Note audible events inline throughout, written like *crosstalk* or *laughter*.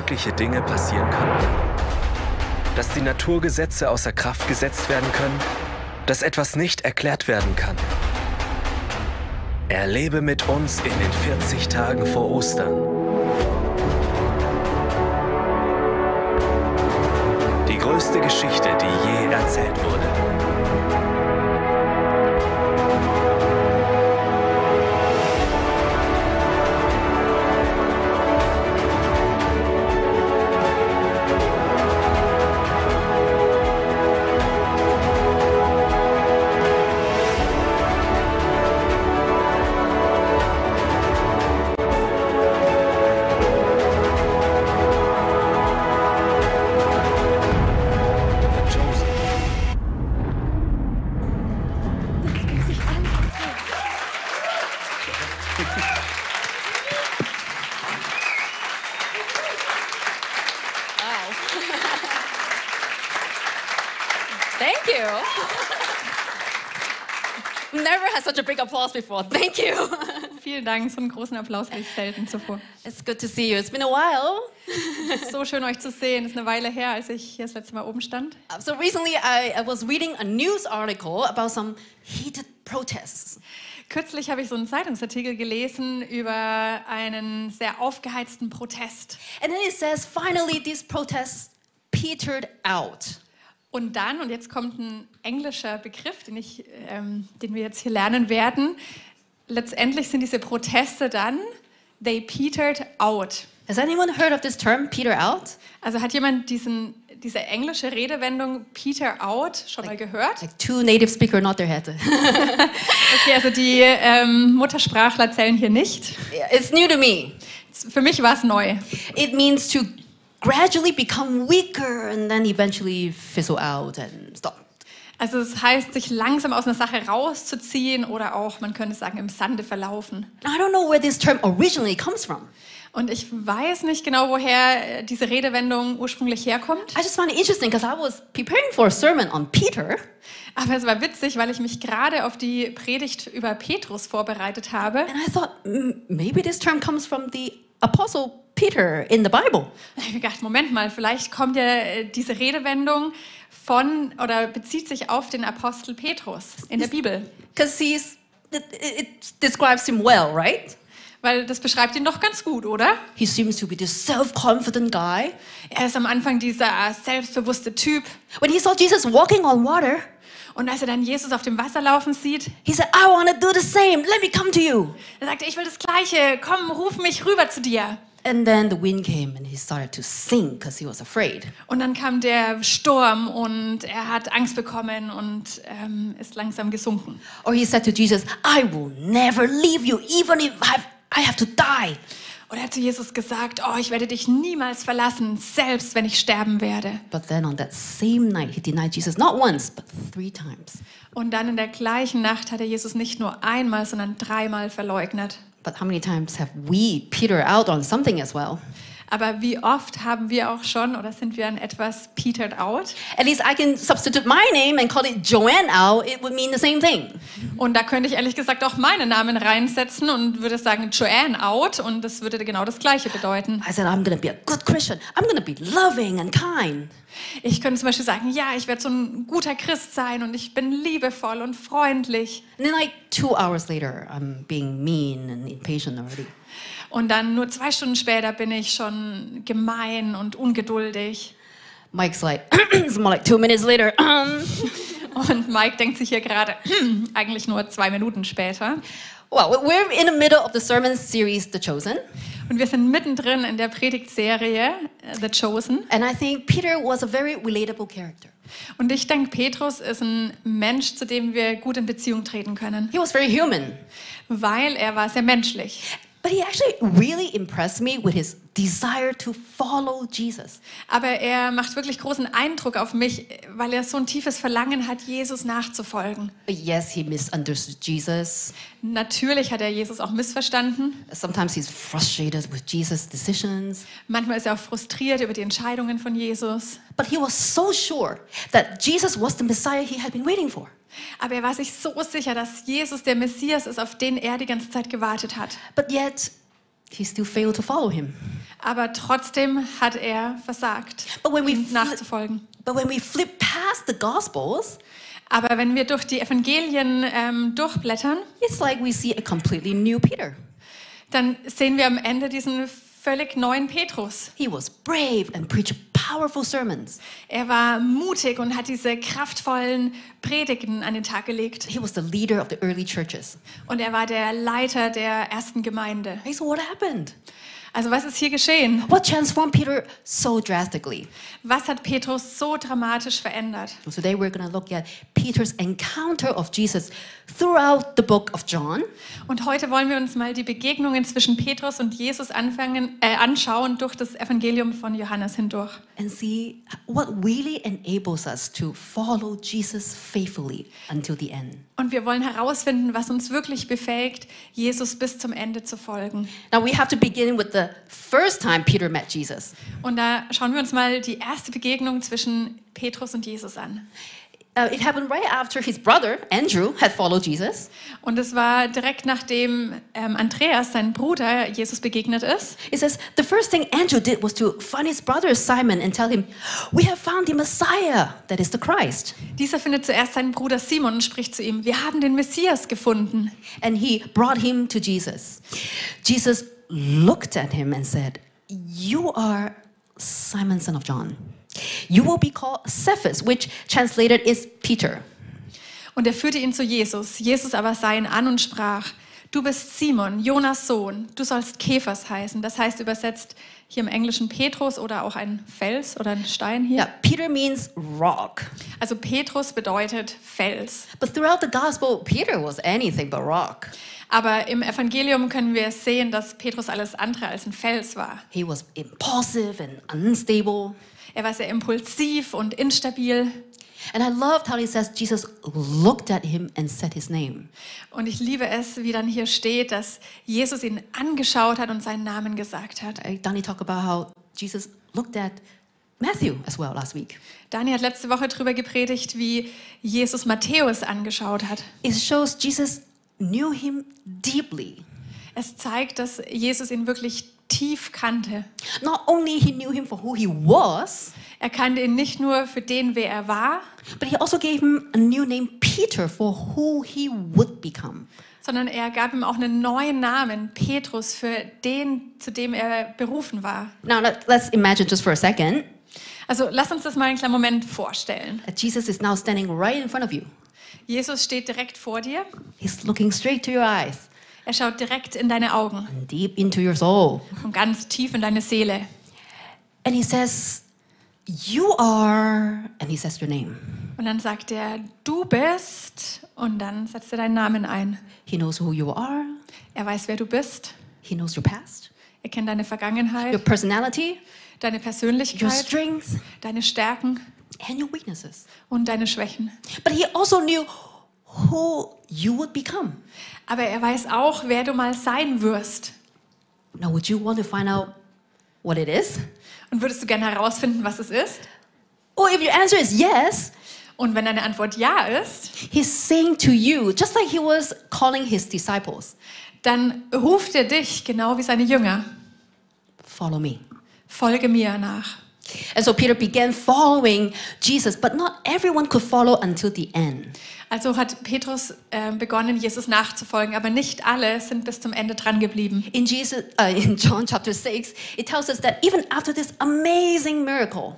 unmögliche Dinge passieren können? Dass die Naturgesetze außer Kraft gesetzt werden können? Dass etwas nicht erklärt werden kann? Erlebe mit uns in den 40 Tagen vor Ostern. Die größte Geschichte, die je erzählt wurde. Before. Thank you. *laughs* Vielen Dank, so einen großen Applaus habe ich selten zuvor. It's good to see you. It's been a while. *laughs* So schön euch zu sehen. Ist eine Weile her, als ich hier das letzte Mal oben stand. Uh, So recently, I, I was reading a news article about some heated protests. Kürzlich habe ich so einen Zeitungsartikel gelesen über einen sehr aufgeheizten Protest. And then it says, finally, these protests petered out. Und dann, und jetzt kommt ein englischer Begriff, den, ich, ähm, den wir jetzt hier lernen werden. Letztendlich sind diese Proteste dann, they petered out. Has anyone heard of this term, peter out? Also hat jemand diesen, diese englische Redewendung peter out schon mal gehört? Like two native speaker nod their head. *laughs* *laughs* Okay, also die ähm, Muttersprachler zählen hier nicht. it's new to me. Für mich war es neu. It means to gradually become weaker and then eventually fizzle out and stop. Also es heißt, sich langsam aus einer Sache rauszuziehen oder auch, man könnte sagen, im Sande verlaufen. I don't know where this term originally comes from. Und ich weiß nicht genau, woher äh, diese Redewendung ursprünglich herkommt. I just found it interesting because I was preparing for a sermon on Peter, Aber es war witzig, weil ich mich gerade auf die Predigt über Petrus vorbereitet habe. and I thought "Mm, maybe this term comes from the apostle Peter in the Bible. Habe ich gedacht, Moment mal, vielleicht kommt ja äh, diese Redewendung von oder bezieht sich auf den Apostel Petrus in der Bibel. Because he's, it, describes him well, right? Weil das beschreibt ihn doch ganz gut, oder? He seems to be this self confident guy. Er ist am Anfang dieser selbstbewusste Typ. When he saw Jesus walking on water, Und als er dann Jesus auf dem Wasser laufen sieht, he said, I want to do the same. Let me come to you. er sagte, ich will das Gleiche, komm, ruf mich rüber zu dir. And then the wind came and he started to sink because he was afraid. Und dann kam der Sturm und er hat Angst bekommen und ähm, ist langsam gesunken. Or he said to Jesus, I will never leave you, even if I've, I have to die. Und er hat zu Jesus gesagt, oh, ich werde dich niemals verlassen, selbst wenn ich sterben werde. But then on that same night, he denied Jesus not once, but three times. Und dann in der gleichen Nacht hat er Jesus nicht nur einmal, sondern dreimal verleugnet. But how many times have we petered out on something as well? Aber wie oft haben wir auch schon oder sind wir an etwas petered out? At least I can substitute my name and call it Joanne out. It would mean the same thing. Und da könnte ich ehrlich gesagt auch meinen Namen reinsetzen und würde sagen Joanne out und das würde genau das Gleiche bedeuten. I said, I'm going to be a good Christian. I'm going to be loving and kind. Ich könnte zum Beispiel sagen, ja, ich werde so ein guter Christ sein und ich bin liebevoll und freundlich. And then, like two hours later, I'm being mean and impatient already. Und dann nur zwei Stunden später bin ich schon gemein und ungeduldig. Mike's like, *clears throat* it's more like two minutes later. *clears throat* Und Mike denkt sich hier gerade, "Hm, *clears throat* eigentlich nur zwei Minuten später. Well, we're in the middle of the sermon series, The Chosen. Und wir sind mittendrin in der Predigtserie äh, The Chosen. And I think Peter was a very relatable character. Und ich denke, Petrus ist ein Mensch, zu dem wir gut in Beziehung treten können, He was very human. weil er war sehr menschlich. But he actually really impressed me with his desire to follow Jesus. Aber er macht wirklich großen Eindruck auf mich, weil er so ein tiefes Verlangen hat, Jesus nachzufolgen. Yes, he misunderstood Jesus. Natürlich hat er Jesus auch missverstanden. Sometimes he's frustrated with Jesus' decisions. Manchmal ist er auch frustriert über die Entscheidungen von Jesus. But he was so sure that Jesus was the Messiah he had been waiting for. Aber er war sich so sicher, dass Jesus der Messias ist, auf den er die ganze Zeit gewartet hat. But yet, he still failed to follow him. Aber trotzdem hat er versagt, But when we ihm flip, nachzufolgen. but when we flip past the Gospels, Aber wenn wir durch die Evangelien ähm, durchblättern, it's like we see a completely new Peter. dann sehen wir am Ende diesen völlig neuen Petrus. He was brave and preached powerful sermons. Er war mutig und hat diese kraftvollen Predigten an den Tag gelegt. He was the leader of the early churches. Und er war der Leiter der ersten Gemeinde. Hey, so what happened? Also was ist hier geschehen? What transformed Peter so drastically? Was hat Petrus so dramatisch verändert? So today we're going to look at Peter's encounter of Jesus throughout the book of John. Und heute wollen wir uns mal die Begegnungen zwischen Petrus und Jesus anfangen, äh, anschauen durch das Evangelium von Johannes hindurch. and see what really enables us to follow Jesus faithfully until the end. Und wir wollen herausfinden, was uns wirklich befähigt, Jesus bis zum Ende zu folgen. Now we have to begin with the first time Peter met Jesus. Und da schauen wir uns mal die erste Begegnung zwischen Petrus und Jesus an. Uh, it happened right after his brother Andrew had followed Jesus. Und es war direkt nachdem ähm, Andreas, sein Bruder, Jesus begegnet ist. It says the first thing Andrew did was to find his brother Simon and tell him, "We have found the Messiah, that is the Christ." Dieser findet zuerst seinen Bruder Simon und spricht zu ihm, wir haben den Messias gefunden. And he brought him to Jesus. Jesus looked at him and said, You are Simon, son of John. You will be called Cephas, which translated is Peter. Und er führte ihn zu Jesus. Jesus aber sah ihn an und sprach, du bist Simon, Jonas Sohn, du sollst Käfers heißen. Das heißt übersetzt hier im Englischen Petrus oder auch ein Fels oder ein Stein hier. Yeah, Peter means rock. Also Petrus bedeutet Fels. But throughout the gospel, Peter was anything but rock. Aber im Evangelium können wir sehen, dass Petrus alles andere als ein Fels war. He was impulsive and unstable. Er war sehr impulsiv und instabil. And I loved how he says Jesus looked at him and said his name. Und ich liebe es, wie dann hier steht, dass Jesus ihn angeschaut hat und seinen Namen gesagt hat. Danny talked about how Jesus looked at Matthew as well last week. Dani hat letzte Woche darüber gepredigt, wie Jesus Matthäus angeschaut hat. It shows Jesus knew him deeply. Es zeigt, dass Jesus ihn wirklich tief kannte. Not only he knew him for who he was, Er kannte ihn nicht nur für den, wer er war, but he also gave him a new name, Peter, for who he would become. sondern er gab ihm auch einen neuen Namen, Petrus, für den, zu dem er berufen war. Now let, let's imagine just for a second Also lass uns das mal einen kleinen Moment vorstellen. Jesus is now standing right in front of you. Jesus steht direkt vor dir, He's looking straight to your eyes. Er schaut direkt in deine Augen. And deep into your soul. und ganz tief in deine Seele. And he says, You are, and he says your name. Und dann sagt er, du bist, und dann setzt er deinen Namen ein. He knows who you are, Er weiß, wer du bist, he knows your past, er kennt deine your Vergangenheit, personality, deine your Persönlichkeit, strengths, deine Stärken and your weaknesses. und deine Schwächen. But he also knew who you would become. Aber er weiß auch, wer du mal sein wirst. Now, would you want to find out what it is? Und würdest du gerne herausfinden, was es ist? Or if your answer is yes, Und wenn deine Antwort ja ist, he's saying to you, just like he was calling his disciples, dann ruft er dich, genau wie seine Jünger, follow me. folge mir nach. And so Peter began following Jesus, but not everyone could follow until the end. Also hat Petrus äh, begonnen, Jesus nachzufolgen, aber nicht alle sind bis zum Ende dran geblieben. In Jesus, uh, in John chapter 6, it tells us that even after this amazing miracle,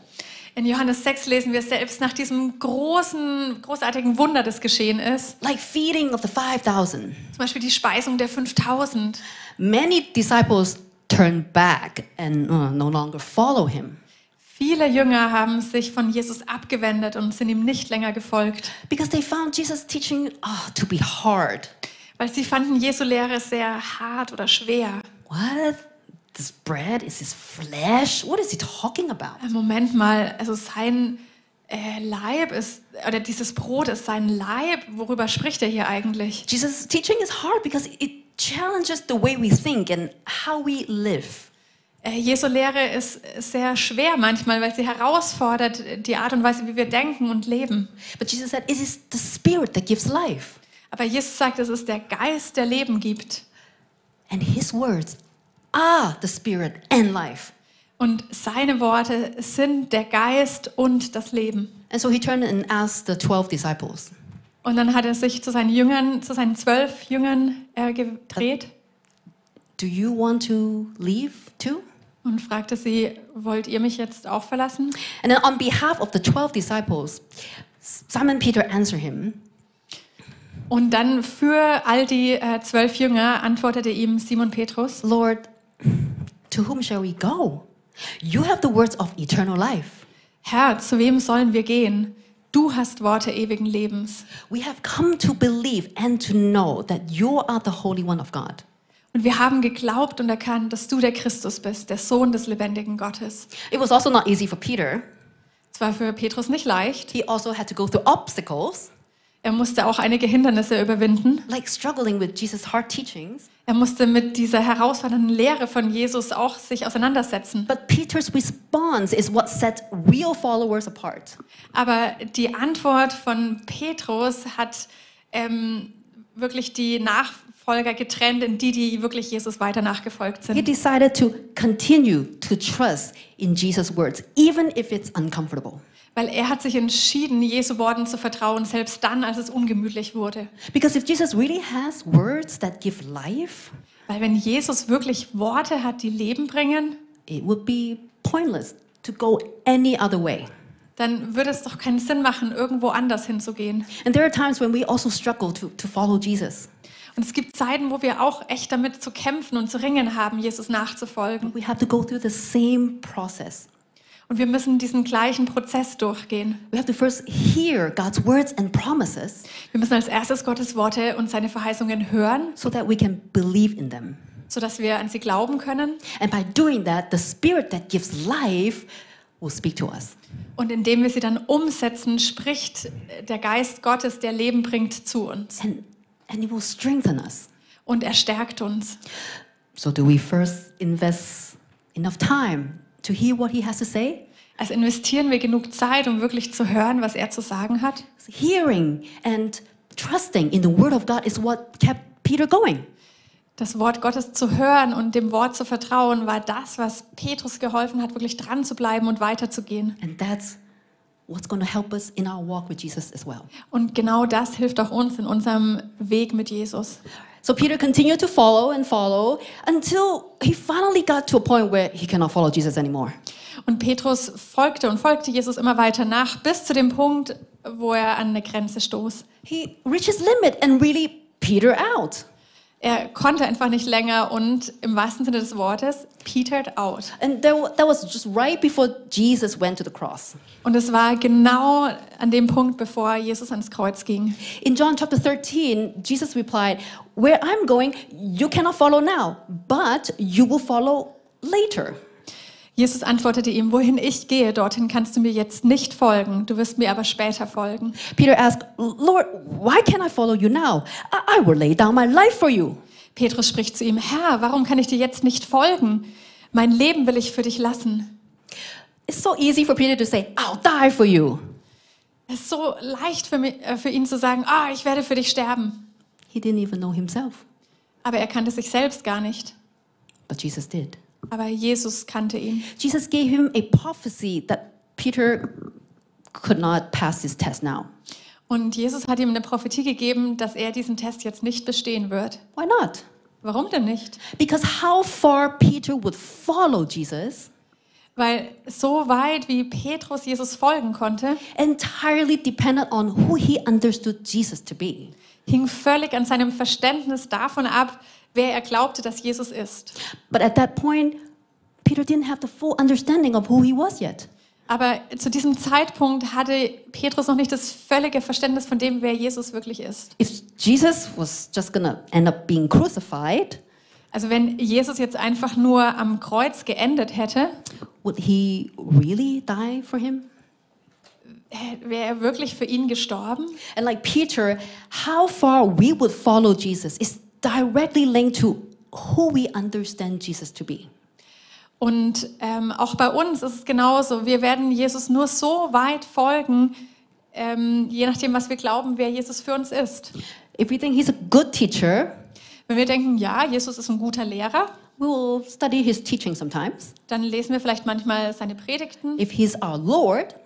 In Johannes 6 lesen wir selbst nach diesem großen, großartigen Wunder, das geschehen ist, like feeding of the 5,000, zum Beispiel die Speisung der 5000. many disciples turned back and uh, no longer follow him Viele Jünger haben sich von Jesus abgewendet und sind ihm nicht länger gefolgt, because they found Jesus' teaching oh, to be hard. weil sie fanden Jesu Lehre sehr hart oder schwer. What? This bread is his flesh? What is he talking about? Äh, Moment mal, also sein äh, Leib ist, oder dieses Brot ist sein Leib. Worüber spricht er hier eigentlich? Jesus' teaching is hard because it challenges the way we think and how we live. Äh, Jesu Lehre ist sehr schwer manchmal, weil sie herausfordert die Art und Weise, wie wir denken und leben. But Jesus said, It is the Spirit that gives life, Aber Jesus sagt, es ist der Geist, der Leben gibt. and His words are the Spirit and life. Und seine Worte sind der Geist und das Leben. And so he turned and asked the 12 disciples, Und dann hat er sich zu seinen Jüngern, zu seinen zwölf Jüngern äh, gedreht Do you want to leave too? Und fragte sie, wollt ihr mich jetzt auch verlassen? And then on behalf of the 12 disciples, Simon Peter answered him, Und dann für all die äh, zwölf Jünger antwortete ihm Simon Petrus, Lord, to whom shall we go? You have the words of eternal life. Herr, zu wem sollen wir gehen? Du hast Worte ewigen Lebens. We have come to believe and to know that you are the Holy One of God. Und wir haben geglaubt und erkannt, dass du der Christus bist, der Sohn des lebendigen Gottes. It was also not easy for Peter. Es war für Petrus nicht leicht. He also had to go through obstacles, Er musste auch einige Hindernisse überwinden. like struggling with Jesus' hard teachings. Er musste mit dieser herausfordernden Lehre von Jesus auch sich auseinandersetzen. But Peter's response is what set real followers apart. Aber die Antwort von Petrus hat ähm, wirklich die Nachfolger getrennt in die, die wirklich Jesus weiter nachgefolgt He sind. decided to continue to trust in Jesus' words, even if it's uncomfortable. Weil er hat sich entschieden, Jesu Worten zu vertrauen, selbst dann, als es ungemütlich wurde. Because if Jesus really has words that give life, Weil wenn Jesus wirklich Worte hat, die Leben bringen, it would be pointless to go any other way. dann würde es doch keinen Sinn machen, irgendwo anders hinzugehen. And there are times when we also struggle to, to follow Jesus. Und es gibt Zeiten, wo wir auch echt damit zu kämpfen und zu ringen haben, Jesus nachzufolgen. We have to go through the same process. Und wir müssen diesen gleichen Prozess durchgehen. We have to first hear God's words and promises Wir müssen als erstes Gottes Worte und seine Verheißungen hören, so that we can believe in them. sodass wir an sie glauben können. And by doing that, the Spirit that gives life will speak to us. Und indem wir sie dann umsetzen, spricht der Geist Gottes, der Leben bringt, zu uns. And, and it will strengthen us. Und er stärkt uns. So, do we first invest enough time to hear what He has to say? Also investieren wir genug Zeit, um wirklich zu hören, was er zu sagen hat. Hearing and trusting in the Word of God is what kept Peter going. Das Wort Gottes zu hören und dem Wort zu vertrauen, war das, was Petrus geholfen hat, wirklich dran zu bleiben und weiterzugehen. And that's what's going to help us in our walk with Jesus as well. Und genau das hilft auch uns in unserem Weg mit Jesus. So Peter continued to follow and follow until he finally got to a point where he cannot follow Jesus anymore. Und Petrus folgte und folgte Jesus immer weiter nach, bis zu dem Punkt, wo er an eine Grenze stoß. He reaches limit and really Peter out. Er konnte einfach nicht länger und im wahrsten Sinne des Wortes petered out. And that that was just right before Jesus went to the cross. Und es war genau an dem Punkt, bevor Jesus ans Kreuz ging. In John chapter 13, Jesus replied, Where I'm going, you cannot follow now, but you will follow later. Jesus antwortete ihm, wohin ich gehe, dorthin kannst du mir jetzt nicht folgen, du wirst mir aber später folgen. Peter asked, Lord, why can't I follow you now? I, I will lay down my life for you. Petrus spricht zu ihm, Herr, warum kann ich dir jetzt nicht folgen? Mein Leben will ich für dich lassen. It's so easy for Peter to say, I'll die for you. Es ist so leicht für, mich, äh, für ihn zu sagen, ah, ich werde für dich sterben. He didn't even know himself, Aber er kannte sich selbst gar nicht. but Jesus did. Aber Jesus kannte ihn. Jesus gave him a prophecy that Peter could not pass this test now. Und Jesus hat ihm eine Prophetie gegeben, dass er diesen Test jetzt nicht bestehen wird. Why not? Warum denn nicht? Because how far Peter would follow Jesus Weil so weit wie Petrus Jesus folgen konnte, entirely depended on who he understood Jesus to be. hing völlig an seinem Verständnis davon ab, wer er glaubte, dass Jesus ist. But at that point, Peter didn't have the full understanding of who he was yet. Aber zu diesem Zeitpunkt hatte Petrus noch nicht das völlige Verständnis von dem, wer Jesus wirklich ist. If Jesus was just gonna end up being crucified, Also wenn Jesus jetzt einfach nur am Kreuz geendet hätte, would he really die for him? wäre er wirklich für ihn gestorben. And like Peter, how far we would follow Jesus is directly linked to who we understand Jesus to be. Und ähm, auch bei uns ist es genauso. Wir werden Jesus nur so weit folgen, ähm, je nachdem, was wir glauben, wer Jesus für uns ist. If we think he's a good teacher, Wenn wir denken, ja, Jesus ist ein guter Lehrer, we will study his teaching sometimes. dann lesen wir vielleicht manchmal seine Predigten. If he's our Lord,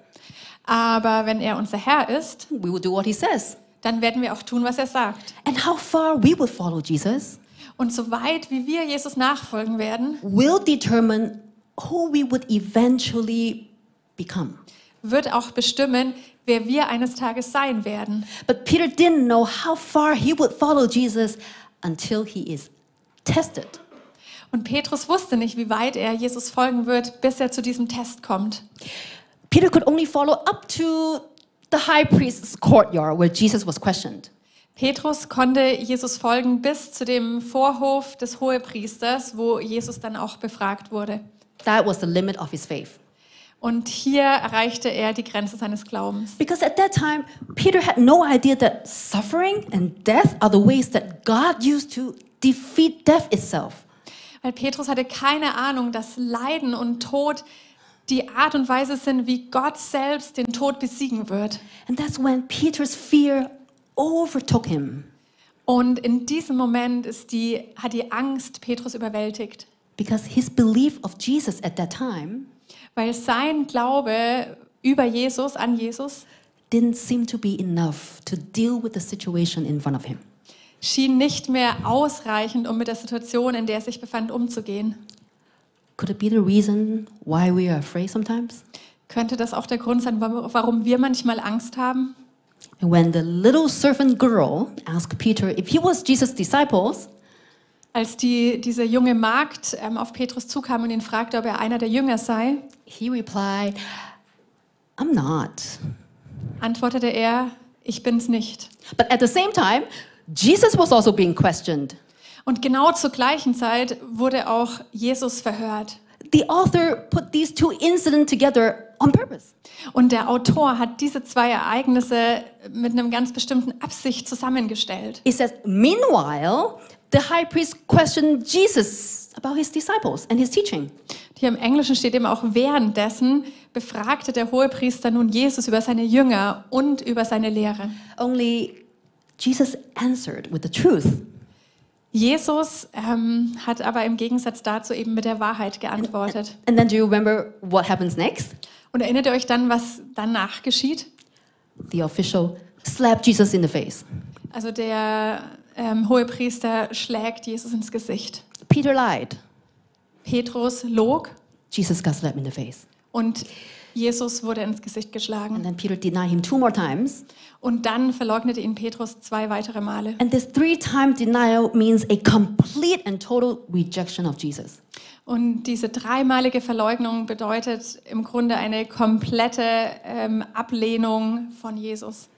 Aber wenn er unser Herr ist, we will do what he says. Dann werden wir auch tun, was er sagt. And how far we will follow Jesus Und so weit, wie wir Jesus nachfolgen werden, will determine who we would eventually become. wird auch bestimmen, wer wir eines Tages sein werden. But Peter didn't know how far he would follow Jesus until he is tested. Und Petrus wusste nicht, wie weit er Jesus folgen wird, bis er zu diesem Test kommt. Peter could only follow up to the high priest's courtyard where Jesus was questioned. Petrus konnte Jesus folgen bis zu dem Vorhof des Hohepriesters, wo Jesus dann auch befragt wurde. That was the limit of his faith. Und hier erreichte er die Grenze seines Glaubens. Because at that time, Peter had no idea that suffering and death are the ways that God used to defeat death itself. Weil Petrus hatte keine Ahnung, dass Leiden und Tod die Art und Weise sind, wie Gott selbst den Tod besiegen wird. And that's when Peter's fear overtook him. Und in diesem Moment ist die, hat die Angst Petrus überwältigt, Because his belief of Jesus at that time weil sein Glaube über Jesus, an Jesus, didn't seem to be enough to deal with the situation in front of him. schien nicht mehr ausreichend, um mit der Situation, in der er sich befand, umzugehen. Could it be the reason why we are afraid sometimes? Könnte das auch der Grund sein, warum wir manchmal Angst haben? And when the little servant girl asked Peter if he was Jesus' disciples, Als die, diese junge Magd ähm, auf Petrus zukam und ihn fragte, ob er einer der Jünger sei, he replied, I'm not. antwortete er, ich bin's nicht. But at the same time, Jesus was also being questioned. Und genau zur gleichen Zeit wurde auch Jesus verhört. The author put these two incidents together on purpose. Und der Autor hat diese zwei Ereignisse mit einem ganz bestimmten Absicht zusammengestellt. It says, Meanwhile, the high priest questioned Jesus about his disciples and his teaching. Hier im Englischen steht eben auch währenddessen befragte der Hohepriester nun Jesus über seine Jünger und über seine Lehre. Only Jesus answered with the truth. Jesus ähm, hat aber im Gegensatz dazu eben mit der Wahrheit geantwortet. And then do you remember what happens next? Und erinnert ihr euch dann, was danach geschieht? The official slapped Jesus in the face. Also der ähm, Hohepriester schlägt Jesus ins Gesicht. Peter lied. Petrus log Jesus got slapped in the face. und Jesus wurde ins Gesicht geschlagen. And then Peter denied him two more times. Und dann verleugnete ihn Petrus zwei weitere Male. And this three time denial means a complete and total rejection of Jesus. Und diese dreimalige Verleugnung bedeutet im Grunde eine komplette ähm, Ablehnung von Jesus.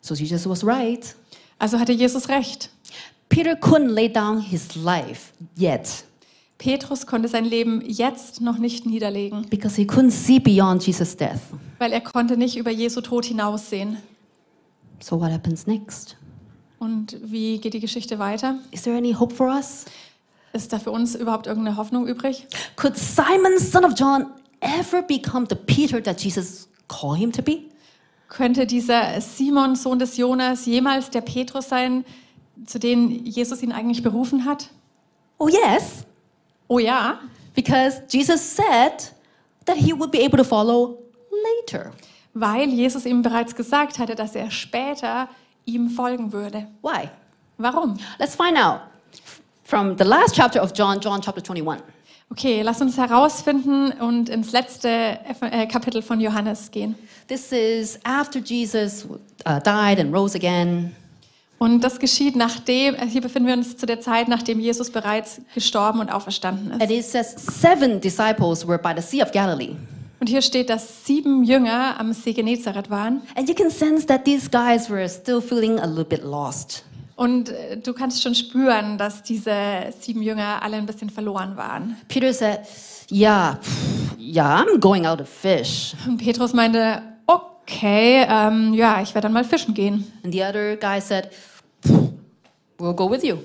So Jesus was right. Also hatte Jesus recht. Peter couldn't lay down his life yet Petrus konnte sein Leben jetzt noch nicht niederlegen, because he couldn't see beyond Jesus' death. weil er konnte nicht über Jesu Tod hinaussehen. So what happens next? Und wie geht die Geschichte weiter? Is there any hope for us? Ist da für uns überhaupt irgendeine Hoffnung übrig? Could Simon, son of John, ever become the Peter that Jesus called him to be? Könnte dieser Simon, Sohn des Jonas, jemals der Petrus sein, zu dem Jesus ihn eigentlich berufen hat? Oh, yes, Oh ja, because Jesus said that he would be able to follow later. weil Jesus ihm bereits gesagt hatte, dass er später ihm folgen würde. Why? Warum? Let's find out from the last chapter of John, John chapter 21. Okay, lass uns herausfinden und ins letzte äh, Kapitel von Johannes gehen. This is after Jesus uh, died and rose again. Und das geschieht nachdem, äh, hier befinden wir uns zu der Zeit, nachdem Jesus bereits gestorben und auferstanden And ist. it says seven disciples were by the Sea of Galilee. Und hier steht, dass sieben Jünger am See Genezareth waren. And you can sense that these guys were still feeling a little bit lost. Und äh, du kannst schon spüren, dass diese sieben Jünger alle ein bisschen verloren waren. Peter said, Yeah, yeah, I'm going out to fish. Und Petrus meinte, okay, ähm, ja, ich werde dann mal fischen gehen. And the other guy said, "Pff, We'll go with you.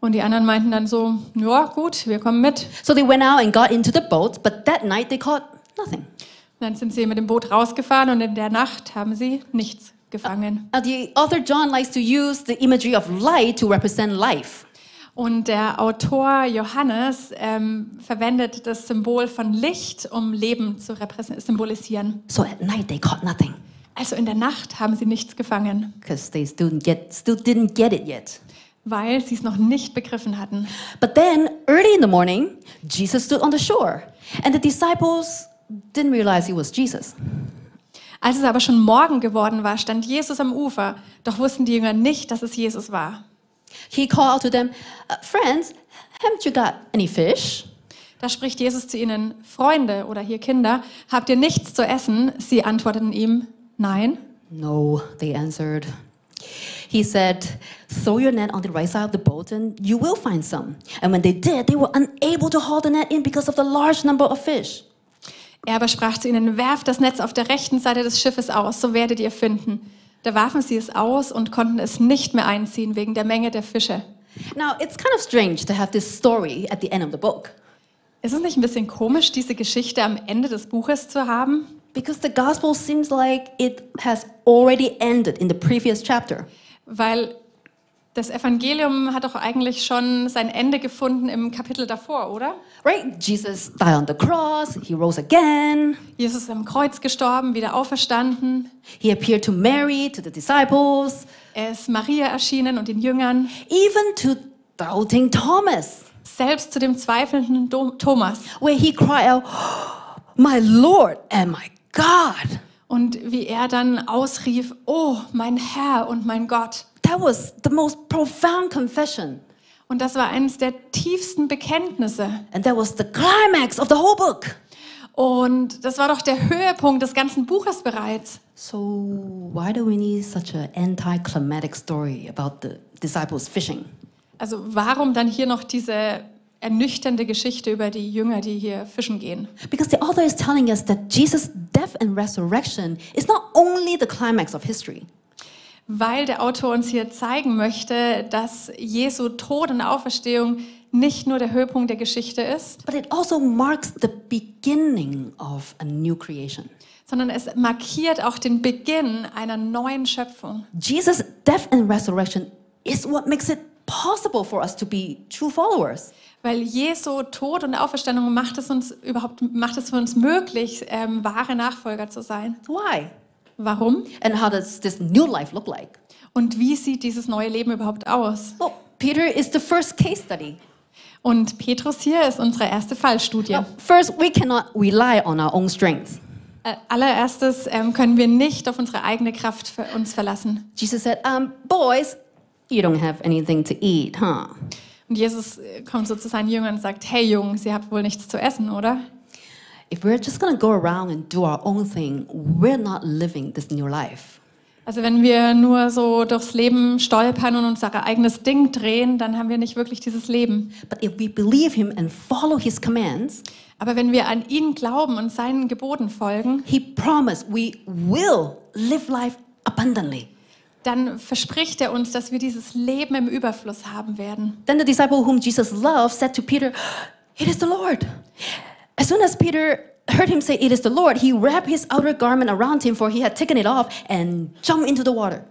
Und die anderen meinten dann so, ja gut, wir kommen mit. So they went out and got into the boat, but that night they caught nothing. Und dann sind sie mit dem Boot rausgefahren und in der Nacht haben sie nichts gefangen. Now, the author John likes to use the imagery of light to represent life. Und der Autor Johannes ähm, verwendet das Symbol von Licht, um Leben zu symbolisieren. So at night they caught nothing Also in der Nacht haben sie nichts gefangen, because they still didn't get still didn't get it yet. weil sie es noch nicht begriffen hatten. But then early in the morning, Jesus stood on the shore, and the disciples didn't realize he was Jesus. Als es aber schon Morgen geworden war, stand Jesus am Ufer, doch wussten die Jünger nicht, dass es Jesus war. He called out to them, "Uh, "Friends, haven't you got any fish?" Da spricht Jesus zu ihnen, Freunde oder hier Kinder, habt ihr nichts zu essen? Sie antworteten ihm, nein. No, they answered. He said, Throw your net on the right side of the boat and you will find some. And when they did, they were unable to haul the net in because of the large number of fish. Er aber sprach zu ihnen, werft das Netz auf der rechten Seite des Schiffes aus, so werdet ihr finden. Da warfen sie es aus und konnten es nicht mehr einziehen wegen der Menge der Fische. Now, it's kind of strange to have this story at the end of the book Ist es nicht ein bisschen komisch, diese Geschichte am Ende des Buches zu haben? Because the gospel seems like it has already ended in the previous chapter. Weil das Evangelium hat doch eigentlich schon sein Ende gefunden im Kapitel davor, oder? Right? Jesus died on the cross, he rose again, Jesus ist am Kreuz gestorben, wieder auferstanden. he appeared to Mary, to the disciples, Er ist Maria erschienen und den Jüngern, even to doubting Thomas. selbst zu dem zweifelnden Thomas. where he cried out, My Lord and my God. Und wie er dann ausrief, oh, mein Herr und mein Gott. That was the most profound confession. Und das war eines der tiefsten Bekenntnisse. And that was the climax of the whole book. Und das war doch der Höhepunkt des ganzen Buches bereits. So, why do we need such an anticlimactic story about the disciples fishing? Also warum dann hier noch diese ernüchternde Geschichte über die Jünger, die hier fischen gehen? Because the author is telling us that Jesus' death and resurrection is not only the climax of history, Weil der Autor uns hier zeigen möchte, dass Jesu Tod und Auferstehung nicht nur der Höhepunkt der Geschichte ist, but it also marks the beginning of a new creation. sondern es markiert auch den Beginn einer neuen Schöpfung. Jesus' death and resurrection is what makes it possible for us to be true followers. Weil Jesu Tod und Auferstehung macht es uns überhaupt macht es für uns möglich, ähm, wahre Nachfolger zu sein. Why? Warum? And how does this new life look like? Und wie sieht dieses neue Leben überhaupt aus? Well, Peter is the first case study. Und Petrus hier ist unsere erste Fallstudie. Now, first, we cannot rely on our own strength. Äh, allererstes ähm, können wir nicht auf unsere eigene Kraft für uns verlassen. Jesus said, um, Boys, you don't have anything to eat, huh? Und Jesus äh, kommt so zu seinen Jüngern und sagt, hey Jungs, ihr habt wohl nichts zu essen, oder? If we're just gonna go around and do our own thing, we're not living this new life. Also wenn wir nur so durchs Leben stolpern und unser eigenes Ding drehen, dann haben wir nicht wirklich dieses Leben. But if we believe him and follow his commands, Aber wenn wir an ihn glauben und seinen Geboten folgen, he promised we will live life abundantly. Dann verspricht er uns, dass wir dieses Leben im Überfluss haben werden. Then the disciple whom Jesus loved said to Peter, It is the Lord. As soon as Peter heard him say, It is the Lord, he wrapped his outer garment around him, for he had taken it off, and jumped into the water.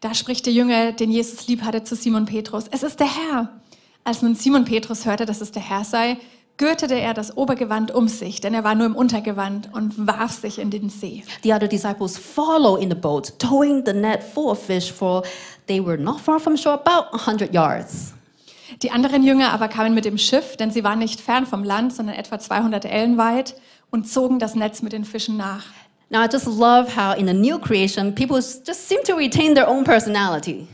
Da spricht der Jünger, den Jesus lieb hatte, zu Simon Petrus. Es ist der Herr. Als nun Simon Petrus hörte, dass es der Herr sei, gürtete er das Obergewand um sich, denn er war nur im Untergewand und warf sich in den See. The other disciples followed in the boat, towing the net full of fish, for they were not far from shore, about a hundred yards. Die anderen Jünger aber kamen mit dem Schiff, denn sie waren nicht fern vom Land, sondern etwa 200 Ellen weit und zogen das Netz mit den Fischen nach. Now, I just love how in the new creation, people just seem to retain their own personality.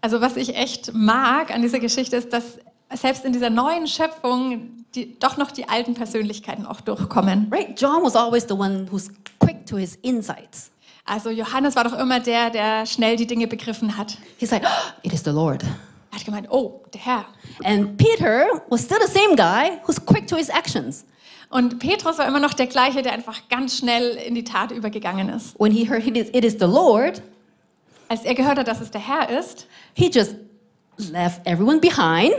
Also was ich echt mag an dieser Geschichte ist, dass selbst in dieser neuen Schöpfung die, doch noch die alten Persönlichkeiten auch durchkommen. Right? John was always the one who's quick to his insights. Also Johannes war doch immer der, der schnell die Dinge begriffen hat. He's like, It is the Lord. Er hat gemeint, oh, der Herr. And Peter was still the same guy who's quick to his actions. Und Petrus war immer noch der gleiche, der einfach ganz schnell in die Tat übergegangen ist. When he heard it is, it is the Lord, Als er gehört hat, dass es der Herr ist, he just left everyone behind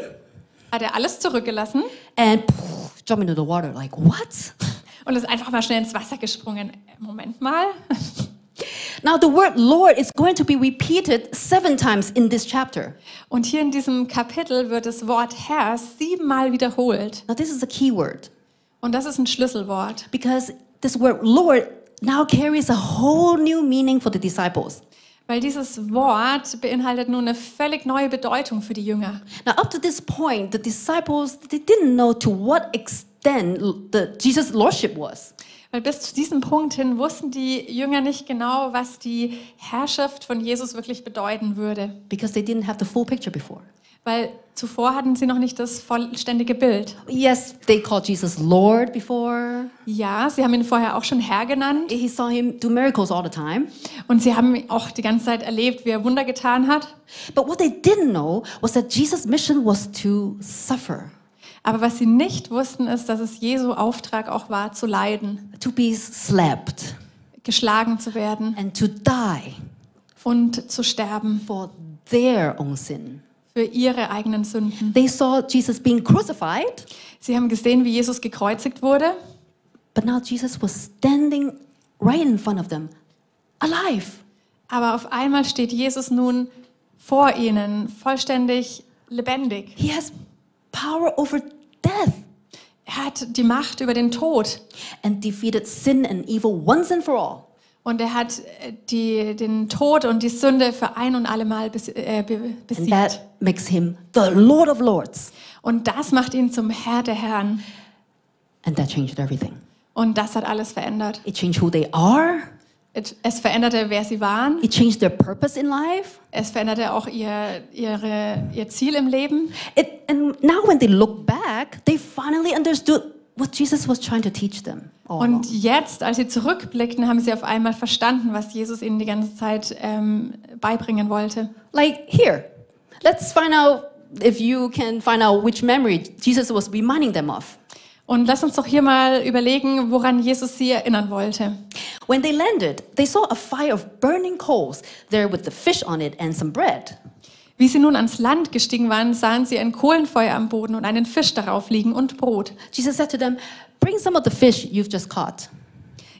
hat er alles zurückgelassen and poof, jumped into the water. Like, what? und ist einfach mal schnell ins Wasser gesprungen. Moment mal. Now, the word Lord is going to be repeated seven times in this chapter. Und hier in diesem Kapitel wird das Wort Herr siebenmal wiederholt. Now, this is a key word Und das ist ein Schlüsselwort, because this word Lord now carries a whole new meaning for the disciples. Weil dieses Wort beinhaltet nun eine völlig neue Bedeutung für die Jünger. Now, up to this point, the disciples they didn't know to what extent the Jesus' lordship was. Weil bis zu diesem Punkt hin wussten die Jünger nicht genau, was die Herrschaft von Jesus wirklich bedeuten würde. because they didn't have the full picture before. Weil zuvor hatten sie noch nicht das vollständige Bild. Yes, they called Jesus Lord before. Ja, sie haben ihn vorher auch schon Herr genannt He saw him do miracles all the time. und sie haben auch die ganze Zeit erlebt, wie er Wunder getan hat. But what they didn't know was that Jesus' mission was to suffer, Aber was sie nicht wussten, ist, dass es Jesu Auftrag auch war, zu leiden, to be slapped, geschlagen zu werden and to die und zu sterben for their own sin. Für ihre eigenen Sünden. They saw Jesus being crucified, Sie haben gesehen, wie Jesus gekreuzigt wurde, but now Jesus was standing right in front of them, alive. aber auf einmal steht Jesus nun vor ihnen, vollständig lebendig. He has power over death Er hat die Macht über den Tod and defeated sin and evil once and for all. Und er hat äh, die, den Tod und die Sünde für ein und allemal äh, be And besiegt. that makes him the Lord of Lords. Und das macht ihn zum Herr der Herren. And that changed everything. Und das hat alles verändert. It changed who they are. Es- Es veränderte, wer sie waren. It changed their purpose in life. Es veränderte auch ihr, ihre, ihr Ziel im Leben. It, and now, when they look back, they finally understood what Jesus was trying to teach them. Und jetzt, als sie zurückblickten, haben sie auf einmal verstanden, was Jesus ihnen die ganze Zeit ähm, beibringen wollte. Like here, let's find out if you can find out which memory Jesus was reminding them of. Und lass uns doch hier mal überlegen, woran Jesus sie erinnern wollte. When they landed, they saw a fire of burning coals there with the fish on it and some bread. Wie sie nun ans Land gestiegen waren, sahen sie ein Kohlenfeuer am Boden und einen Fisch darauf liegen und Brot. Jesus said to them, Bring some of the fish you've just caught.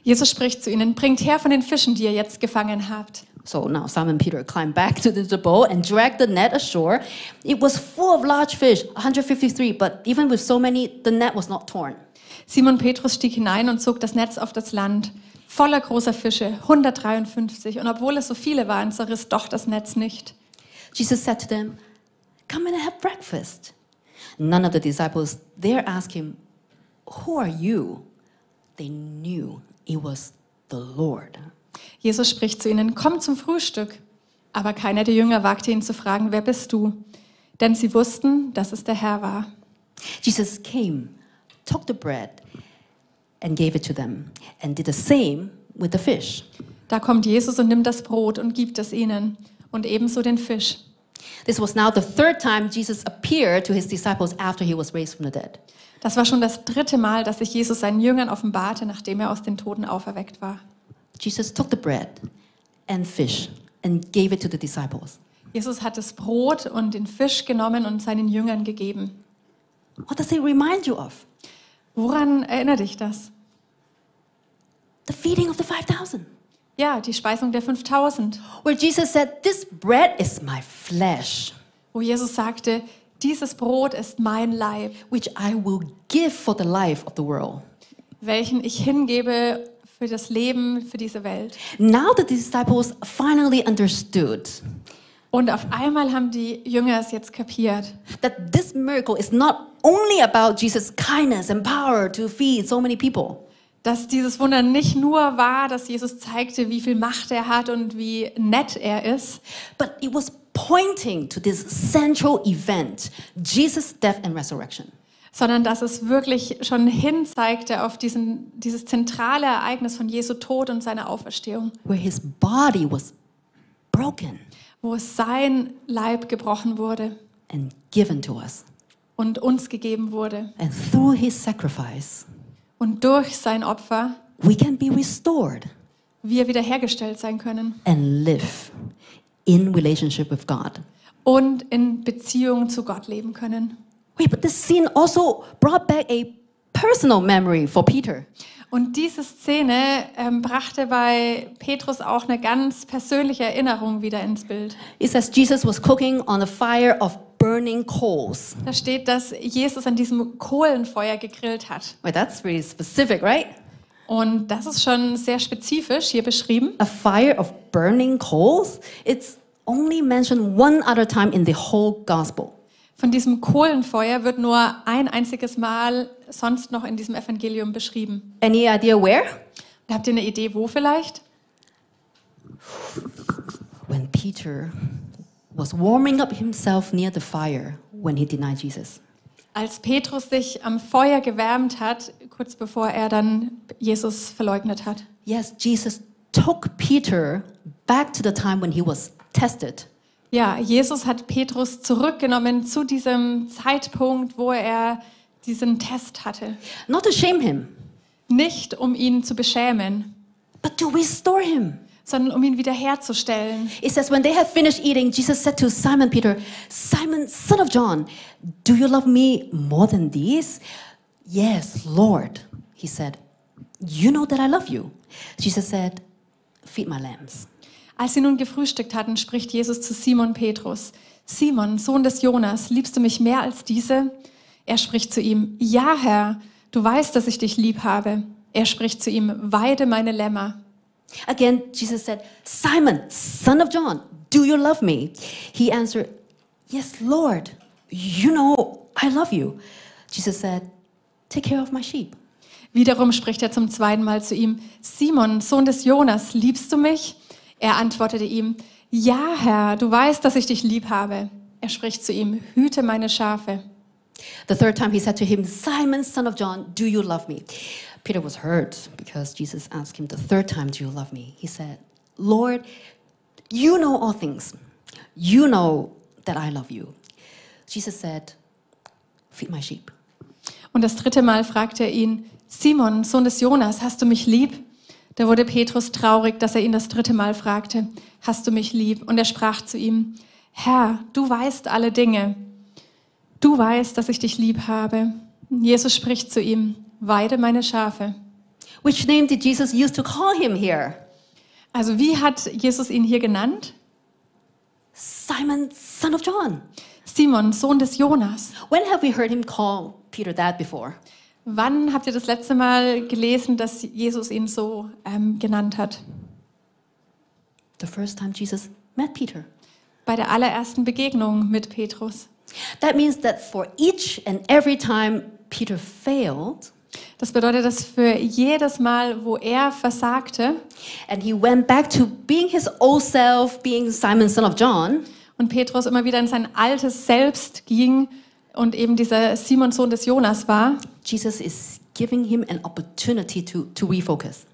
Jesus spricht zu ihnen, bringt her von den Fischen, die ihr jetzt gefangen habt. So now Simon Peter climbed back to the, boat and dragged the net ashore. It was full of large fish, 153, but even with so many, the net was not torn. Simon Petrus stieg hinein und zog das Netz auf das Land, voller großer Fische, 153. Und obwohl es so viele waren, zerriss doch das Netz nicht. Jesus said to them, Come and have breakfast. None of the disciples there asked him, Who are you? They knew it was the Lord. Jesus spricht zu ihnen, komm zum Frühstück. Aber keiner der Jünger wagte ihn zu fragen, wer bist du? Denn sie wussten, dass es der Herr war. Jesus came, took the bread, and gave it to them, and did the same with the fish. Da kommt Jesus und nimmt das Brot und gibt es ihnen und ebenso den Fisch. This was now the third time Jesus appeared to his disciples after he was raised from the dead. Das war schon das dritte Mal, dass sich Jesus seinen Jüngern offenbarte, nachdem er aus den Toten auferweckt war. Jesus took the bread and fish and gave it to the disciples. Jesus hat das Brot und den Fisch genommen und seinen Jüngern gegeben. What does it remind you of? Woran erinnert dich das? The feeding of the 5,000, Ja, die Speisung der 5000, where Jesus said, This bread is my flesh, wo Jesus sagte, dieses Brot ist mein Leib, which I will give for the life of the world. welchen ich hingebe für das Leben, für diese Welt. Now the disciples finally understood Und auf einmal haben die Jünger es jetzt kapiert, that this miracle is not only about Jesus' kindness and power to feed so many people, dass dieses Wunder nicht nur war, dass Jesus zeigte, wie viel Macht er hat und wie nett er ist, but it was pointing to this central event Jesus' death and resurrection. sondern dass es wirklich schon hinzeigte auf diesen, dieses zentrale Ereignis von Jesu Tod und seiner Auferstehung, where his body was broken wo sein Leib gebrochen wurde and given to us. und uns gegeben wurde. And through his sacrifice, Und durch sein Opfer we can be restored wir wiederhergestellt sein können and live in relationship with God. und in Beziehung zu Gott leben können. Wait, but this scene also brought back a personal memory for Peter. Und diese Szene ähm, brachte bei Petrus auch eine ganz persönliche Erinnerung wieder ins Bild. It says Jesus was cooking on a fire of burning coals. Da steht, dass Jesus an diesem Kohlenfeuer gegrillt hat. Well, that's really specific, right? Und das ist schon sehr spezifisch hier beschrieben. A fire of burning coals? It's only mentioned one other time in the whole gospel. Von diesem Kohlenfeuer wird nur ein einziges Mal sonst noch in diesem Evangelium beschrieben. Any idea where? Habt ihr eine Idee, wo vielleicht? When Peter was warming up himself near the fire when he denied Jesus. Als Petrus sich am Feuer gewärmt hat, kurz bevor er dann Jesus verleugnet hat. Yes, Jesus took Peter back to the time when he was tested. Ja, Jesus hat Petrus zurückgenommen zu diesem Zeitpunkt, wo er diesen Test hatte. Not to shame him, Nicht um ihn zu beschämen, but to restore him. Sondern um ihn wiederherzustellen. It says, when they had finished eating, Jesus said to Simon Peter, Simon, son of John, do you love me more than these? Yes, Lord, he said. You know that I love you. Jesus said, Feed my lambs. Als sie nun gefrühstückt hatten, spricht Jesus zu Simon Petrus. Simon, Sohn des Jonas, liebst du mich mehr als diese? Er spricht zu ihm, ja Herr, du weißt, dass ich dich lieb habe. Er spricht zu ihm, weide meine Lämmer. Again, Jesus said, Simon, son of John, do you love me? He answered, Yes, Lord, you know I love you. Jesus said, Take care of my sheep. Wiederum spricht er zum zweiten Mal zu ihm, Simon, Sohn des Jonas, liebst du mich? Er antwortete ihm, ja Herr, du weißt, dass ich dich lieb habe. Er spricht zu ihm, hüte meine Schafe. The third time he said to him, Simon, son of John, do you love me? Peter was hurt because Jesus asked him the third time, Do you love me? He said, Lord, you know all things. You know that I love you. Jesus said, Feed my sheep. Und das dritte Mal fragte er ihn, Simon, Sohn des Jonas, hast du mich lieb? Da wurde Petrus traurig, dass er ihn das dritte Mal fragte, hast du mich lieb? Und er sprach zu ihm, Herr, du weißt alle Dinge. Du weißt, dass ich dich lieb habe. Jesus spricht zu ihm, weide meine Schafe. Which name did Jesus use to call him here? Also wie hat Jesus ihn hier genannt? Simon, son of John. Simon, Sohn des Jonas. When have we heard him call Peter that before? Wann habt ihr das letzte Mal gelesen, dass Jesus ihn so ähm, genannt hat? The first time Jesus met Peter. Bei der allerersten Begegnung mit Petrus. That means that for each and every time Peter failed, Das bedeutet, dass für jedes Mal, wo er versagte and he went back to being his old self, being Simon, son of John, und Petrus immer wieder in sein altes Selbst ging und eben dieser Simon Sohn des Jonas war, Jesus is giving him an opportunity to, to refocus.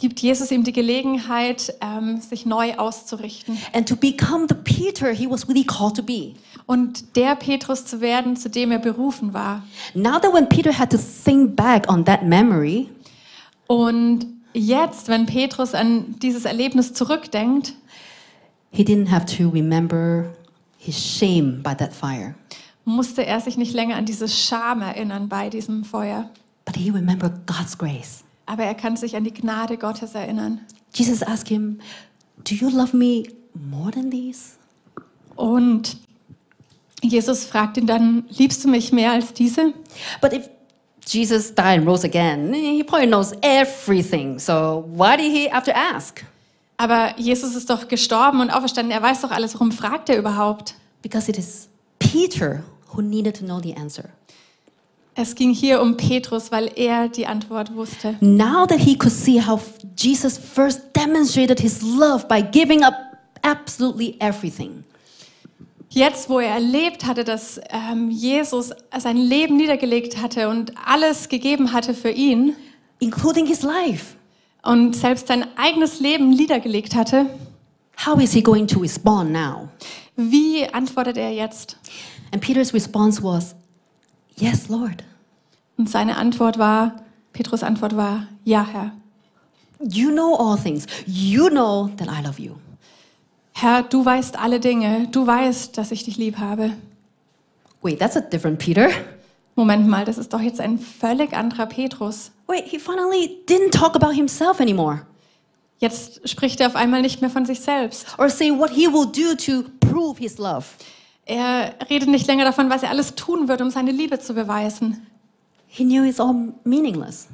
gibt Jesus ihm die Gelegenheit, ähm, sich neu auszurichten. And to become the Peter he was really called to be. Und der Petrus zu werden, zu dem er berufen war. Now that when Peter had to think back on that memory, Und jetzt, wenn Petrus an dieses Erlebnis zurückdenkt, he didn't have to remember his shame by that fire, musste er sich nicht länger an diese Scham erinnern bei diesem Feuer. but he remembered God's grace. Aber er kann sich an die Gnade Gottes erinnern. Jesus asked him, Do you love me more than these? Und Jesus fragt ihn dann, liebst du mich mehr als diese? But if Jesus died and rose again, he probably knows everything. So why did he have to ask? Aber Jesus ist doch gestorben und auferstanden, er weiß doch alles, warum fragt er überhaupt? Because it is Peter who needed to know the answer. Es ging hier um Petrus, weil er die Antwort wusste. Now that he could see how Jesus first demonstrated his love by giving up absolutely everything, Jetzt, wo er erlebt hatte, dass ähm, Jesus sein Leben niedergelegt hatte und alles gegeben hatte für ihn including his life, und selbst sein eigenes Leben niedergelegt hatte, how is he going to respond now? wie antwortet er jetzt? And Peter's response was, Yes, Lord. Und seine Antwort war, Petrus Antwort war, ja Herr. You know all things. You know that I love you. Herr, du weißt alle Dinge, du weißt, dass ich dich lieb habe. Wait, that's a different Peter. Moment mal, das ist doch jetzt ein völlig anderer Petrus. wait, he finally didn't talk about himself anymore Jetzt spricht er auf einmal nicht mehr von sich selbst. or say what he will do to prove his love. Er redet nicht länger davon, was er alles tun wird, um seine Liebe zu beweisen. He knew it's all meaningless.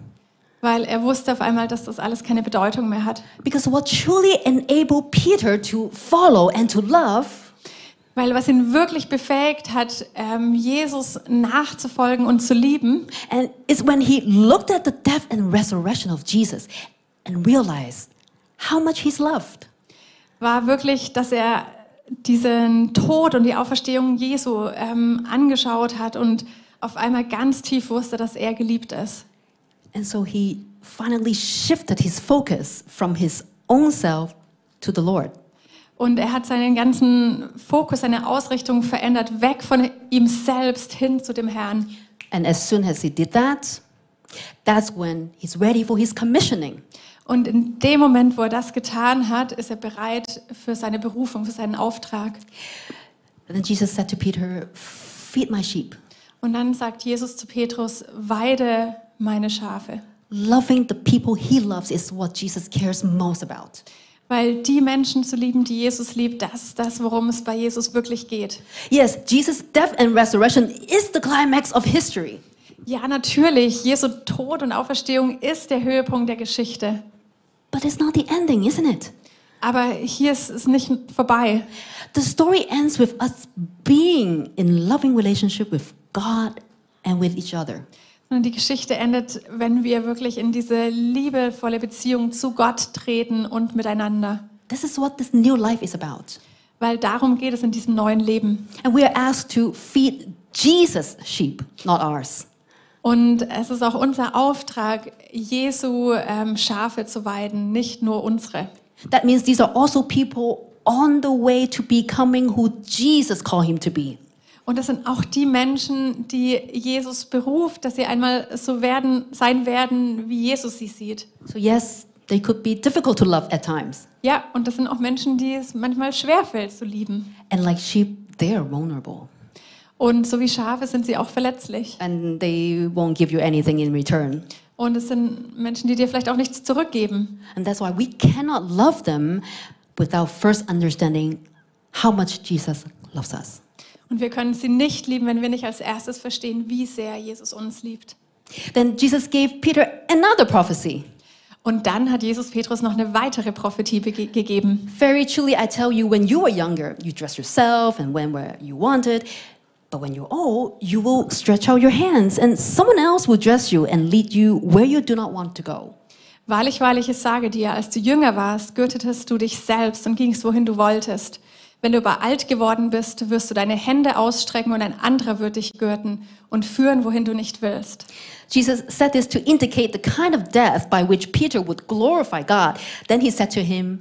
Weil er wusste auf einmal, dass das alles keine Bedeutung mehr hat. Because what truly enabled Peter to follow and to love Weil was ihn wirklich befähigt hat, ähm, Jesus nachzufolgen und zu lieben, and is when he looked at the death and resurrection of Jesus and realized how much he's loved. war wirklich, dass er diesen Tod und die Auferstehung Jesu ähm, angeschaut hat und auf einmal ganz tief wusste, dass er geliebt ist. And so he finally shifted his focus from his own self to the Lord. Und er hat seinen ganzen Fokus, seine Ausrichtung verändert, weg von ihm selbst hin zu dem Herrn. And as soon as he did that, that's when he's ready for his commissioning. Und in dem Moment, wo er das getan hat, ist er bereit für seine Berufung, für seinen Auftrag. And then Jesus said to Peter, Feed my sheep. Und dann sagt Jesus zu Petrus, weide meine Schafe. Loving the people he loves is what Jesus cares most about. Weil die Menschen zu lieben, die Jesus liebt, das ist das, worum es bei Jesus wirklich geht. Yes, Jesus' death and resurrection is the climax of history. Ja, natürlich, Jesu Tod und Auferstehung ist der Höhepunkt der Geschichte. But it's not the ending, isn't it? Aber hier ist es nicht vorbei. The story ends with us being in loving relationship with God and with each other. Und die Geschichte endet, wenn wir wirklich in diese liebevolle Beziehung zu Gott treten und miteinander. This is what this new life is about. Weil darum geht es in diesem neuen Leben. And we are asked to feed Jesus' sheep, not ours. Und es ist auch unser Auftrag, Jesu ähm, Schafe zu weiden, nicht nur unsere. That means these are also people on the way to becoming who Jesus called him to be. Und das sind auch die Menschen, die Jesus beruft, dass sie einmal so werden, sein werden, wie Jesus sie sieht. So, yes, they could be difficult to love at times. Ja, und das sind auch Menschen, die es manchmal schwerfällt zu lieben. And like sheep, they are vulnerable. Und so wie Schafe sind sie auch verletzlich. And they won't give you anything in return. Und es sind Menschen, die dir vielleicht auch nichts zurückgeben. And that's why we cannot love them without first understanding how much Jesus loves us. Und wir können sie nicht lieben, wenn wir nicht als erstes verstehen, wie sehr Jesus uns liebt. Then Jesus gave Peter another prophecy. Und dann hat Jesus Petrus noch eine weitere Prophetie bege- gegeben. Very truly, I tell you, when you were younger, you dressed yourself and went where you wanted. But when you're old, you will stretch out your hands, and someone else will dress you and lead you where you do not want to go. Wahrlich, wahrlich, ich sage dir, als du jünger warst, gürtetest du dich selbst und gingst, wohin du wolltest. Wenn du aber alt geworden bist, wirst du deine Hände ausstrecken und ein anderer wird dich gürten und führen, wohin du nicht willst. Jesus said this to indicate the kind of death by which Peter would glorify God. Then he said to him,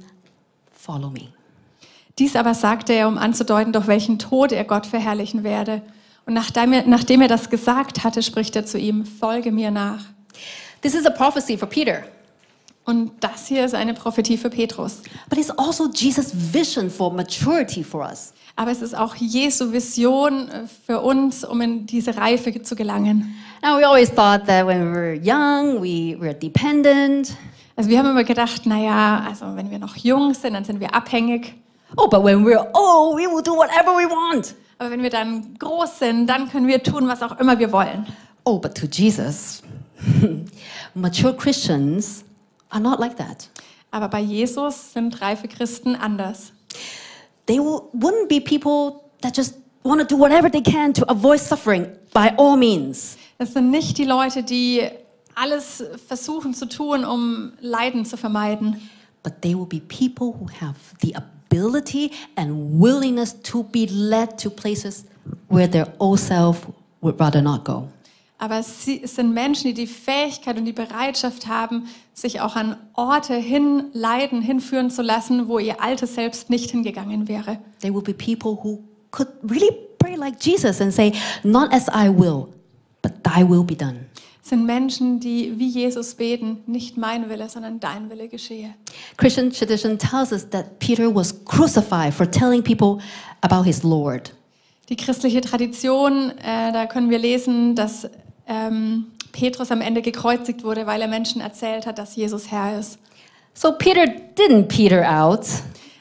Follow me. Dies aber sagte er, um anzudeuten, durch welchen Tod er Gott verherrlichen werde. Und nachdem er, nachdem er das gesagt hatte, spricht er zu ihm, folge mir nach. This is a prophecy for Peter, Und das hier ist eine Prophetie für Petrus. but it's also Jesus' vision for maturity for us. Aber es ist auch Jesu Vision äh, für uns, um in diese Reife zu gelangen. Now, we always thought that when we were young, we were dependent. Also wir haben immer gedacht, naja, also wenn wir noch jung sind, dann sind wir abhängig. Oh, but when we're old, we will do whatever we want. Aber wenn wir dann groß sind, dann können wir tun, was auch immer wir wollen. Oh, but to Jesus, *laughs* mature Christians are not like that. Aber bei Jesus sind reife Christen anders. They wouldn't be people that just want to do whatever they can to avoid suffering by all means. Es sind nicht die Leute, die alles versuchen zu tun, um Leiden zu vermeiden. But they will be people who have the ability and willingness to be led to places where their old self would rather not go. Aber sie, es sind Menschen, die die Fähigkeit und die Bereitschaft haben, sich auch an Orte hinleiten, hinführen zu lassen, wo ihr altes Selbst nicht hingegangen wäre. They will be people who could really pray like Jesus and say, Not as I will, but thy will be done. Es sind Menschen, die wie Jesus beten, nicht mein Wille, sondern dein Wille geschehe. Christian tradition tells us that Peter was crucified for telling people about his Lord. Die christliche Tradition, äh, da können wir lesen, dass ähm, Petrus am Ende gekreuzigt wurde, weil er Menschen erzählt hat, dass Jesus Herr ist. So Peter didn't peter out.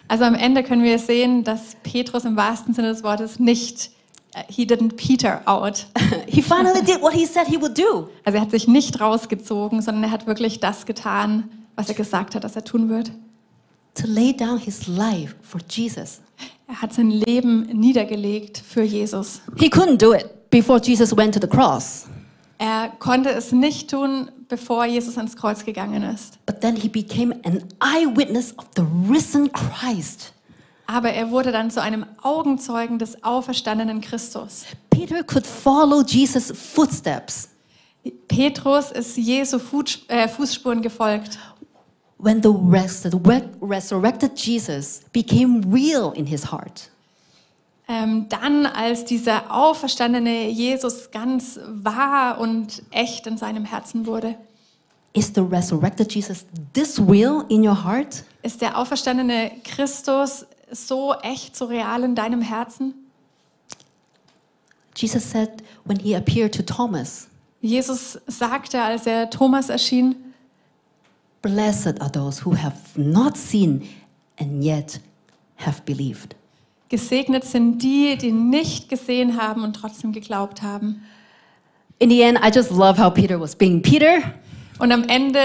Also am Ende können wir sehen, dass Petrus im wahrsten Sinne des Wortes nicht, äh, he didn't peter out. *laughs* He finally did what he said he would do. Also er hat sich nicht rausgezogen, sondern er hat wirklich das getan, was er gesagt hat, dass er tun wird. To lay down his life for Jesus. Er hat sein Leben niedergelegt für Jesus. He couldn't do it before Jesus went to the cross. Er konnte es nicht tun, bevor Jesus ans Kreuz gegangen ist. But then he became an eyewitness of the risen Christ. Aber er wurde dann zu einem Augenzeugen des auferstandenen Christus. Peter could follow Jesus' footsteps Petrus ist Jesu äh, Fußspuren gefolgt. when the res- the re- resurrected Jesus became real in his heart. Ähm, dann, als dieser auferstandene Jesus ganz wahr und echt in seinem Herzen wurde, Is the resurrected Jesus this real in your heart? ist der auferstandene Christus so echt, so real in deinem Herzen? Jesus said when he appeared to Thomas, Jesus sagte, als er Thomas erschien, Blessed are those who have not seen and yet have believed. Gesegnet sind die, die nicht gesehen haben und trotzdem geglaubt haben. In the end, I just love how Peter was being Peter. Und am Ende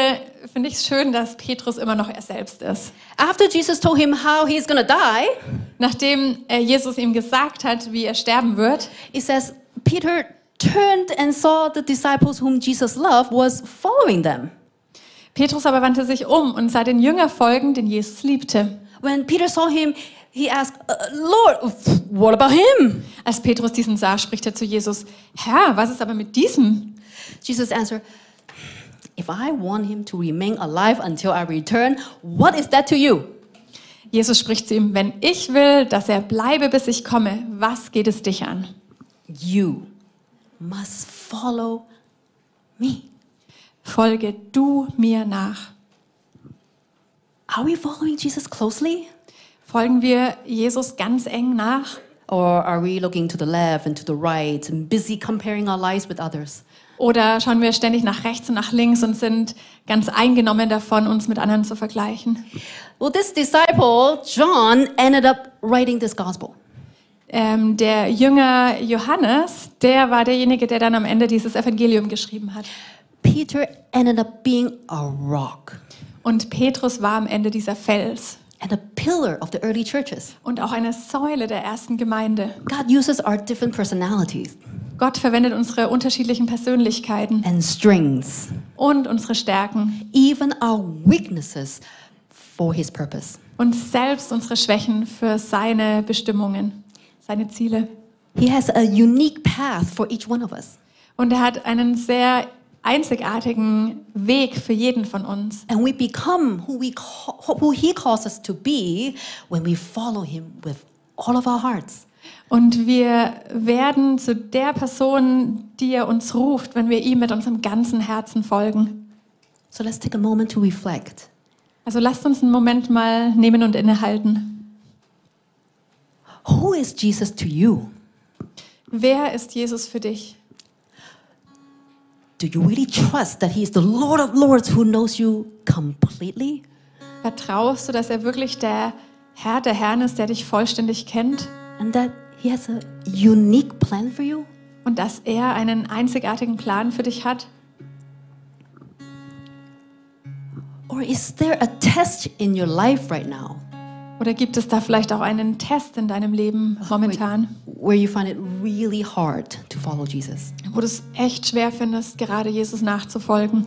finde ich es schön, dass Petrus immer noch er selbst ist. After Jesus told him how he's to die, Nachdem Jesus ihm gesagt hat, wie er sterben wird, it says Peter turned and saw the disciples whom Jesus loved was following them. Petrus aber wandte sich um und sah den Jünger folgen, den Jesus liebte. When Peter saw him, he asked, "Uh, Lord, what about him? Als Petrus diesen sah, spricht er zu Jesus, Herr, was ist aber mit diesem? Jesus answered, If I want him to remain alive until I return, what is that to you? Jesus spricht zu ihm, wenn ich will, dass er bleibe, bis ich komme, was geht es dich an? You must follow me. Folge du mir nach. Are we following Jesus closely? Folgen wir Jesus ganz eng nach? Or are we looking to the left and to the right and busy comparing our lives with others? Oder schauen wir ständig nach rechts und nach links und sind ganz eingenommen davon, uns mit anderen zu vergleichen? Well, this disciple, John, ended up writing this gospel. Ähm, der Jünger Johannes, der war derjenige, der dann am Ende dieses Evangelium geschrieben hat. Peter ended up being a rock Und Petrus war am Ende dieser Fels and a pillar of the early churches. und auch eine Säule der ersten Gemeinde. God uses our different personalities Gott verwendet unsere unterschiedlichen Persönlichkeiten and strengths, und unsere Stärken even our weaknesses, for his purpose. und selbst unsere Schwächen für seine Bestimmungen, seine Ziele. He has a unique path for each one of us. Und er hat einen sehr einzigartigen Weg für jeden von uns. And we become who, we call, who he calls us to be when we follow him with all of our hearts. Und wir werden zu der Person, die er uns ruft, wenn wir ihm mit unserem ganzen Herzen folgen. So let's take a moment to reflect. Also lasst uns einen Moment mal nehmen und innehalten. Who is Jesus to you? Wer ist Jesus für dich? Do you really trust that he is the Lord of Lords who knows you completely? Vertraust du, dass er wirklich der Herr der Herren ist, der dich vollständig kennt And that he has a unique plan for you? und dass er einen einzigartigen Plan für dich hat? Or is there a test in your life right now Oder gibt es da vielleicht auch einen Test in deinem Leben momentan, where you find it really hard to follow Jesus? wo du es echt schwer findest, gerade Jesus nachzufolgen?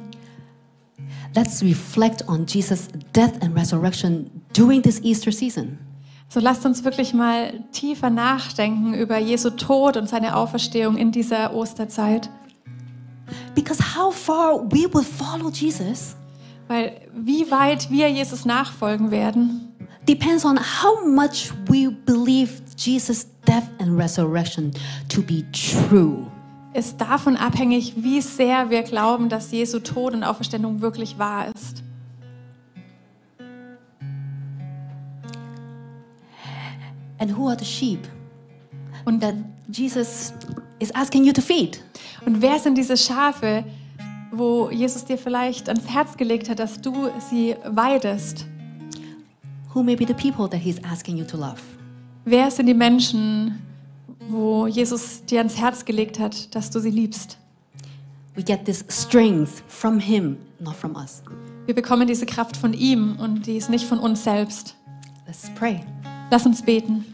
Let's reflect on Jesus' death and resurrection during this Easter season. So lasst uns wirklich mal tiefer nachdenken über Jesu Tod und seine Auferstehung in dieser Osterzeit. Because how far we will follow Jesus Weil wie weit wir Jesus nachfolgen werden, depends on how much we believe Jesus' death and resurrection to be true. ist davon abhängig, wie sehr wir glauben, dass Jesu Tod und Auferstehung wirklich wahr ist. And who are the sheep Und, that Jesus is asking you to feed? und wer sind diese Schafe, wo Jesus dir vielleicht ans Herz gelegt hat, dass du sie weidest? Who may be the people that He's asking you to love? Wer sind die Menschen, wo Jesus dir ans Herz gelegt hat, dass du sie liebst? We get this strength from Him, not from us. Wir bekommen diese Kraft von ihm und die ist nicht von uns selbst. Let's pray. Lass uns beten.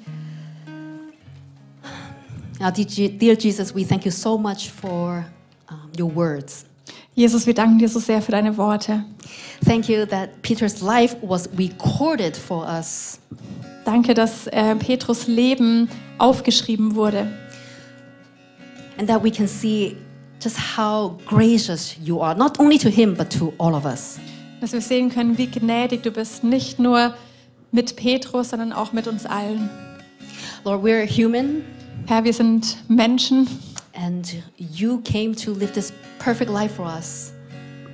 Now, dear Je- dear Jesus, we thank you so much for um, your words. Jesus, wir danken dir so sehr für deine Worte. Thank you that Peter's life was recorded for us. Danke, dass äh, Petrus Leben aufgeschrieben wurde and that we can see just how gracious you are, not only to him, but to all of us. dass wir sehen können, wie gnädig du bist, nicht nur mit Petrus, sondern auch mit uns allen. Lord, we're human, Herr, wir sind Menschen and you came to live this perfect life for us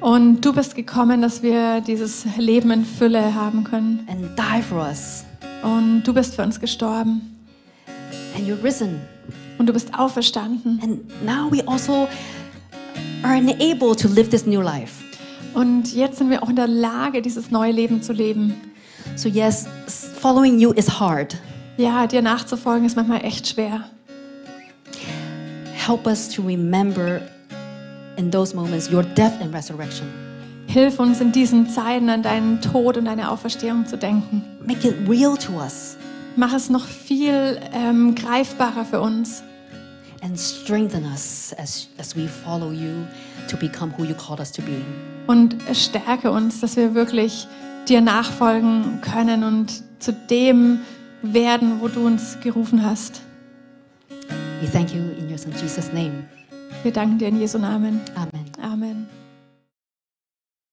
und du bist gekommen, dass wir dieses Leben in Fülle haben können. and die for us. Und du bist für uns gestorben And you're risen. und du bist auferstanden. And now we also are enabled to live this new life. Und jetzt sind wir auch in der Lage, dieses neue Leben zu leben. So, yes, s- following you is hard. Ja, dir nachzufolgen ist manchmal echt schwer. Help us to remember in those moments your death and resurrection. Hilf uns in diesen Zeiten an deinen Tod und deine Auferstehung zu denken. Make it real to us Mach es noch viel ähm, greifbarer für uns and strengthen us as, as we follow you to become who you called us to be. und stärke uns, dass wir wirklich dir nachfolgen können und zu dem werden, wo du uns gerufen hast. We thank you in your son Jesus' name. Wir danken dir in Jesu Namen. Amen. Amen.